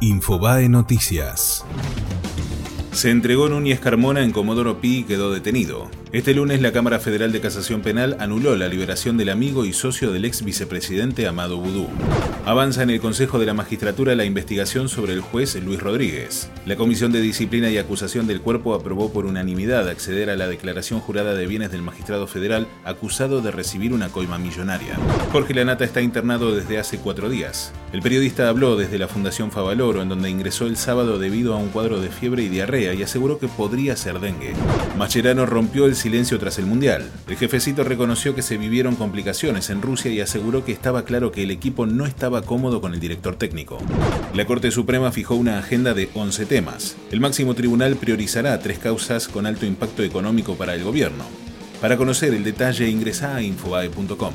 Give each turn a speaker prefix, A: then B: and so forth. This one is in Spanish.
A: Infobae Noticias. Se entregó Núñez Carmona en Comodoro Pi y quedó detenido. Este lunes la Cámara Federal de Casación Penal anuló la liberación del amigo y socio del ex vicepresidente Amado Boudou. Avanza en el Consejo de la Magistratura la investigación sobre el juez Luis Rodríguez. La Comisión de Disciplina y Acusación del Cuerpo aprobó por unanimidad acceder a la declaración jurada de bienes del magistrado federal acusado de recibir una coima millonaria. Jorge Lanata está internado desde hace cuatro días. El periodista habló desde la Fundación Favaloro, en donde ingresó el sábado debido a un cuadro de fiebre y diarrea y aseguró que podría ser dengue. Mascherano rompió el silencio tras el Mundial. El jefecito reconoció que se vivieron complicaciones en Rusia y aseguró que estaba claro que el equipo no estaba cómodo con el director técnico. La Corte Suprema fijó una agenda de 11 temas. El máximo tribunal priorizará tres causas con alto impacto económico para el gobierno. Para conocer el detalle ingresa a infobae.com.